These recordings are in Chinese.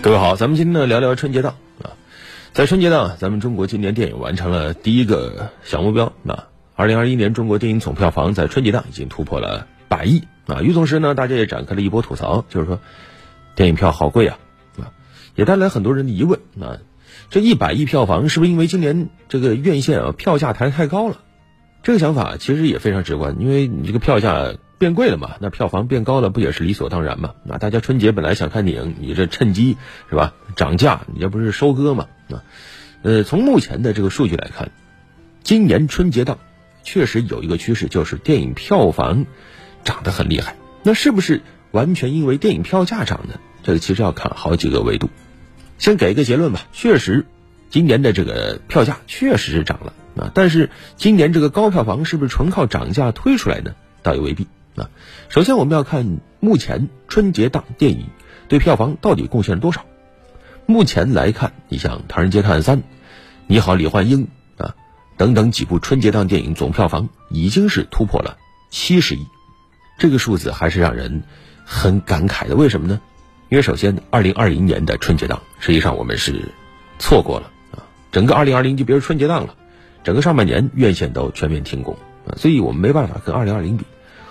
各位好，咱们今天呢聊聊春节档啊，在春节档，咱们中国今年电影完成了第一个小目标。那二零二一年中国电影总票房在春节档已经突破了百亿啊。与此同时呢，大家也展开了一波吐槽，就是说电影票好贵啊啊，也带来很多人的疑问啊。这一百亿票房是不是因为今年这个院线啊票价抬太高了？这个想法其实也非常直观，因为你这个票价。变贵了嘛？那票房变高了，不也是理所当然嘛？那大家春节本来想看电影，你这趁机是吧？涨价，你这不是收割嘛？啊，呃，从目前的这个数据来看，今年春节档确实有一个趋势，就是电影票房涨得很厉害。那是不是完全因为电影票价涨呢？这个其实要看好几个维度。先给一个结论吧，确实，今年的这个票价确实是涨了啊。但是今年这个高票房是不是纯靠涨价推出来的？倒也未必。那，首先我们要看目前春节档电影对票房到底贡献了多少。目前来看，你像《唐人街探案三》《你好，李焕英》啊等等几部春节档电影总票房已经是突破了七十亿，这个数字还是让人很感慨的。为什么呢？因为首先，二零二零年的春节档实际上我们是错过了啊，整个二零二零就别说春节档了，整个上半年院线都全面停工啊，所以我们没办法跟二零二零比。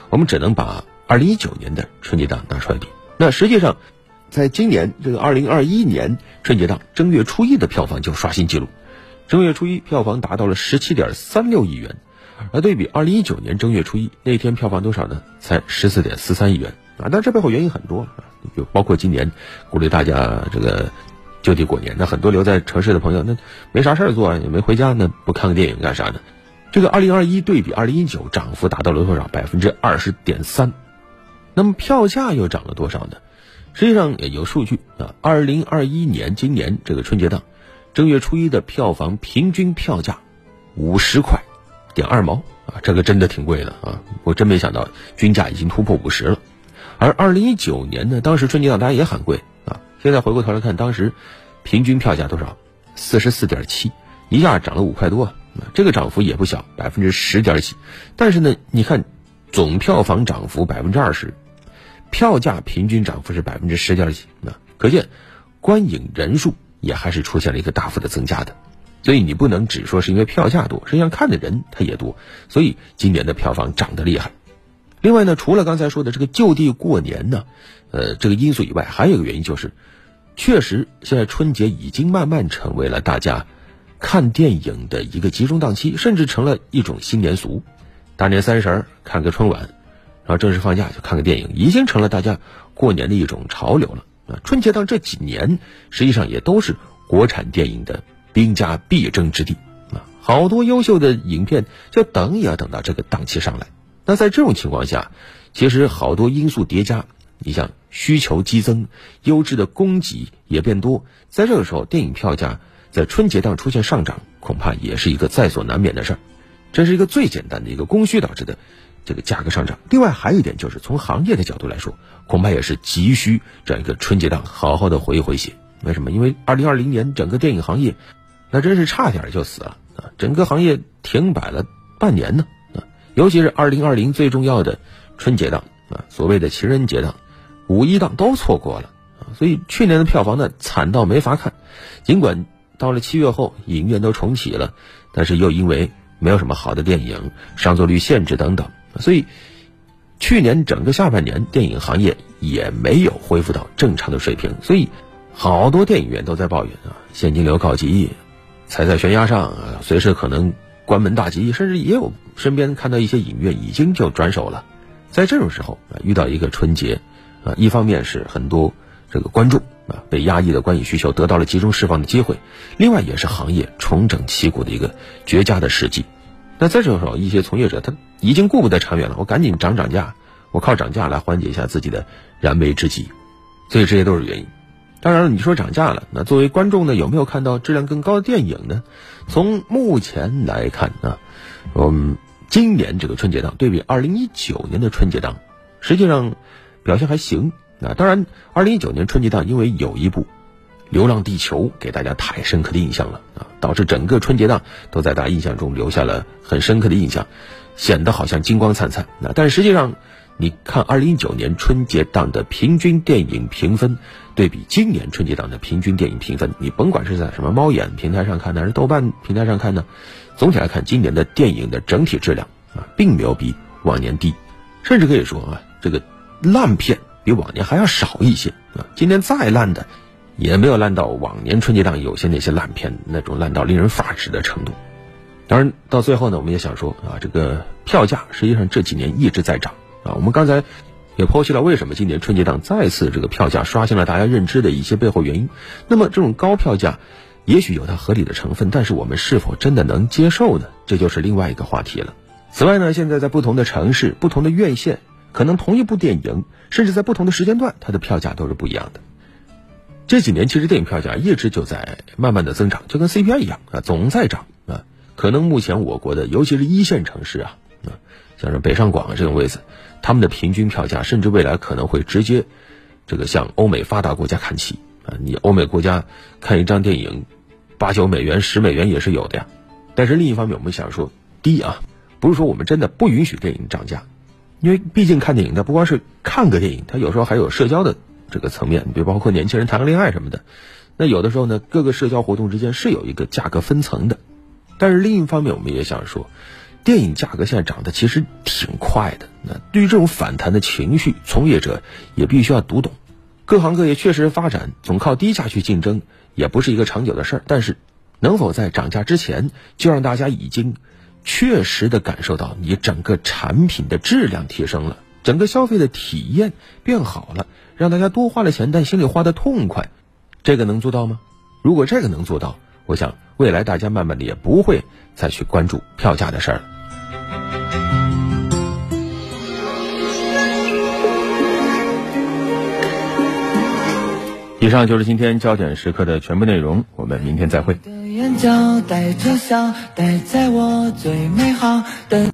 我们只能把二零一九年的春节档拿出来比。那实际上，在今年这个二零二一年春节档正月初一的票房就刷新纪录，正月初一票房达到了十七点三六亿元，而对比二零一九年正月初一那天票房多少呢？才十四点四三亿元啊！但这背后原因很多啊，就包括今年鼓励大家这个就地过年，那很多留在城市的朋友那没啥事儿做，也没回家，那不看个电影干啥呢？这个二零二一对比二零一九涨幅达到了多少？百分之二十点三。那么票价又涨了多少呢？实际上也有数据啊。二零二一年今年这个春节档，正月初一的票房平均票价五十块点二毛啊，这个真的挺贵的啊！我真没想到均价已经突破五十了。而二零一九年呢，当时春节档大家也很贵啊。现在回过头来看，当时平均票价多少？四十四点七，一下涨了五块多。这个涨幅也不小，百分之十点几。但是呢，你看总票房涨幅百分之二十，票价平均涨幅是百分之十点几，那可见观影人数也还是出现了一个大幅的增加的。所以你不能只说是因为票价多，实际上看的人他也多。所以今年的票房涨得厉害。另外呢，除了刚才说的这个就地过年呢，呃，这个因素以外，还有一个原因就是，确实现在春节已经慢慢成为了大家。看电影的一个集中档期，甚至成了一种新年俗。大年三十儿看个春晚，然后正式放假就看个电影，已经成了大家过年的一种潮流了。啊，春节档这几年实际上也都是国产电影的兵家必争之地。啊，好多优秀的影片就等也要等到这个档期上来。那在这种情况下，其实好多因素叠加，你像需求激增，优质的供给也变多，在这个时候，电影票价。在春节档出现上涨，恐怕也是一个在所难免的事儿。这是一个最简单的一个供需导致的这个价格上涨。另外还有一点就是，从行业的角度来说，恐怕也是急需这样一个春节档好好的回一回血。为什么？因为二零二零年整个电影行业那真是差点就死了啊！整个行业停摆了半年呢啊！尤其是二零二零最重要的春节档啊，所谓的情人节档、五一档都错过了啊！所以去年的票房呢惨到没法看，尽管。到了七月后，影院都重启了，但是又因为没有什么好的电影，上座率限制等等，所以去年整个下半年电影行业也没有恢复到正常的水平，所以好多电影院都在抱怨啊，现金流告急，踩在悬崖上，随时可能关门大吉，甚至也有身边看到一些影院已经就转手了。在这种时候，遇到一个春节啊，一方面是很多这个观众。啊，被压抑的观影需求得到了集中释放的机会，另外也是行业重整旗鼓的一个绝佳的时机。那在这时候，一些从业者他已经顾不得长远了，我赶紧涨涨价，我靠涨价来缓解一下自己的燃眉之急。所以这些都是原因。当然了，你说涨价了，那作为观众呢，有没有看到质量更高的电影呢？从目前来看呢，嗯，今年这个春节档对比二零一九年的春节档，实际上表现还行。那当然，二零一九年春节档因为有一部《流浪地球》给大家太深刻的印象了啊，导致整个春节档都在大家印象中留下了很深刻的印象，显得好像金光灿灿。那但实际上，你看二零一九年春节档的平均电影评分，对比今年春节档的平均电影评分，你甭管是在什么猫眼平台上看的，还是豆瓣平台上看呢，总体来看，今年的电影的整体质量啊，并没有比往年低，甚至可以说啊，这个烂片比往年还要少一些啊。今年再烂的，也没有烂到往年春节档有些那些烂片那种烂到令人发指的程度。当然，到最后呢，我们也想说啊，这个票价实际上这几年一直在涨啊。我们刚才也剖析了为什么今年春节档再次这个票价刷新了大家认知的一些背后原因。那么这种高票价，也许有它合理的成分，但是我们是否真的能接受呢？这就是另外一个话题了。此外呢，现在在不同的城市、不同的院线，可能同一部电影，甚至在不同的时间段，它的票价都是不一样的。这几年其实电影票价一直就在慢慢的增长，就跟 CPI 一样啊，总在涨啊。可能目前我国的，尤其是一线城市啊，啊，像是北上广这种位置，他们的平均票价，甚至未来可能会直接，这个向欧美发达国家看齐啊。你欧美国家看一张电影，八九美元、十美元也是有的呀。但是另一方面，我们想说，第一啊，不是说我们真的不允许电影涨价，因为毕竟看电影它不光是看个电影，它有时候还有社交的这个层面，比如包括年轻人谈个恋爱什么的。那有的时候呢，各个社交活动之间是有一个价格分层的。但是另一方面，我们也想说，电影价格现在涨得其实挺快的。那对于这种反弹的情绪，从业者也必须要读懂。各行各业确实发展，总靠低价去竞争，也不是一个长久的事儿。但是，能否在涨价之前，就让大家已经确实的感受到你整个产品的质量提升了，整个消费的体验变好了，让大家多花了钱，但心里花的痛快，这个能做到吗？如果这个能做到，我想。未来大家慢慢的也不会再去关注票价的事儿了。以上就是今天焦点时刻的全部内容，我们明天再会。眼角带着笑待在我最美好的